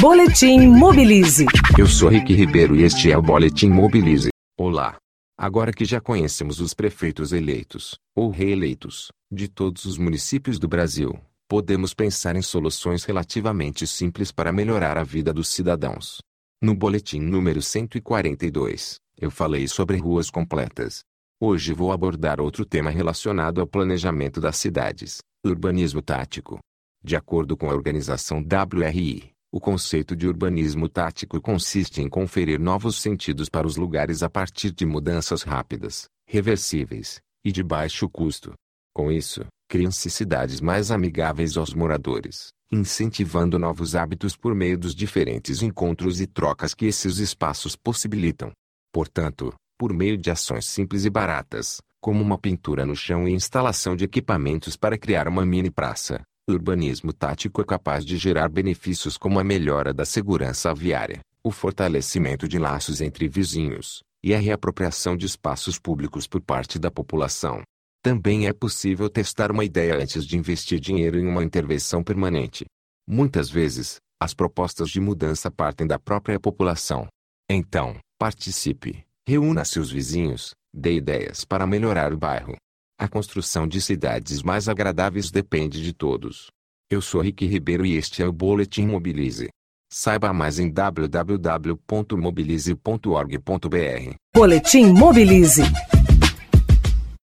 Boletim Mobilize. Eu sou Rick Ribeiro e este é o Boletim Mobilize. Olá. Agora que já conhecemos os prefeitos eleitos, ou reeleitos, de todos os municípios do Brasil, podemos pensar em soluções relativamente simples para melhorar a vida dos cidadãos. No boletim número 142, eu falei sobre ruas completas. Hoje vou abordar outro tema relacionado ao planejamento das cidades, urbanismo tático. De acordo com a organização WRI, o conceito de urbanismo tático consiste em conferir novos sentidos para os lugares a partir de mudanças rápidas, reversíveis e de baixo custo. Com isso, criam-se cidades mais amigáveis aos moradores, incentivando novos hábitos por meio dos diferentes encontros e trocas que esses espaços possibilitam. Portanto, por meio de ações simples e baratas, como uma pintura no chão e instalação de equipamentos para criar uma mini praça, urbanismo tático é capaz de gerar benefícios como a melhora da segurança viária, o fortalecimento de laços entre vizinhos, e a reapropriação de espaços públicos por parte da população. Também é possível testar uma ideia antes de investir dinheiro em uma intervenção permanente. Muitas vezes, as propostas de mudança partem da própria população. Então, participe, reúna seus vizinhos, dê ideias para melhorar o bairro. A construção de cidades mais agradáveis depende de todos. Eu sou Rick Ribeiro e este é o Boletim Mobilize. Saiba mais em www.mobilize.org.br. Boletim Mobilize.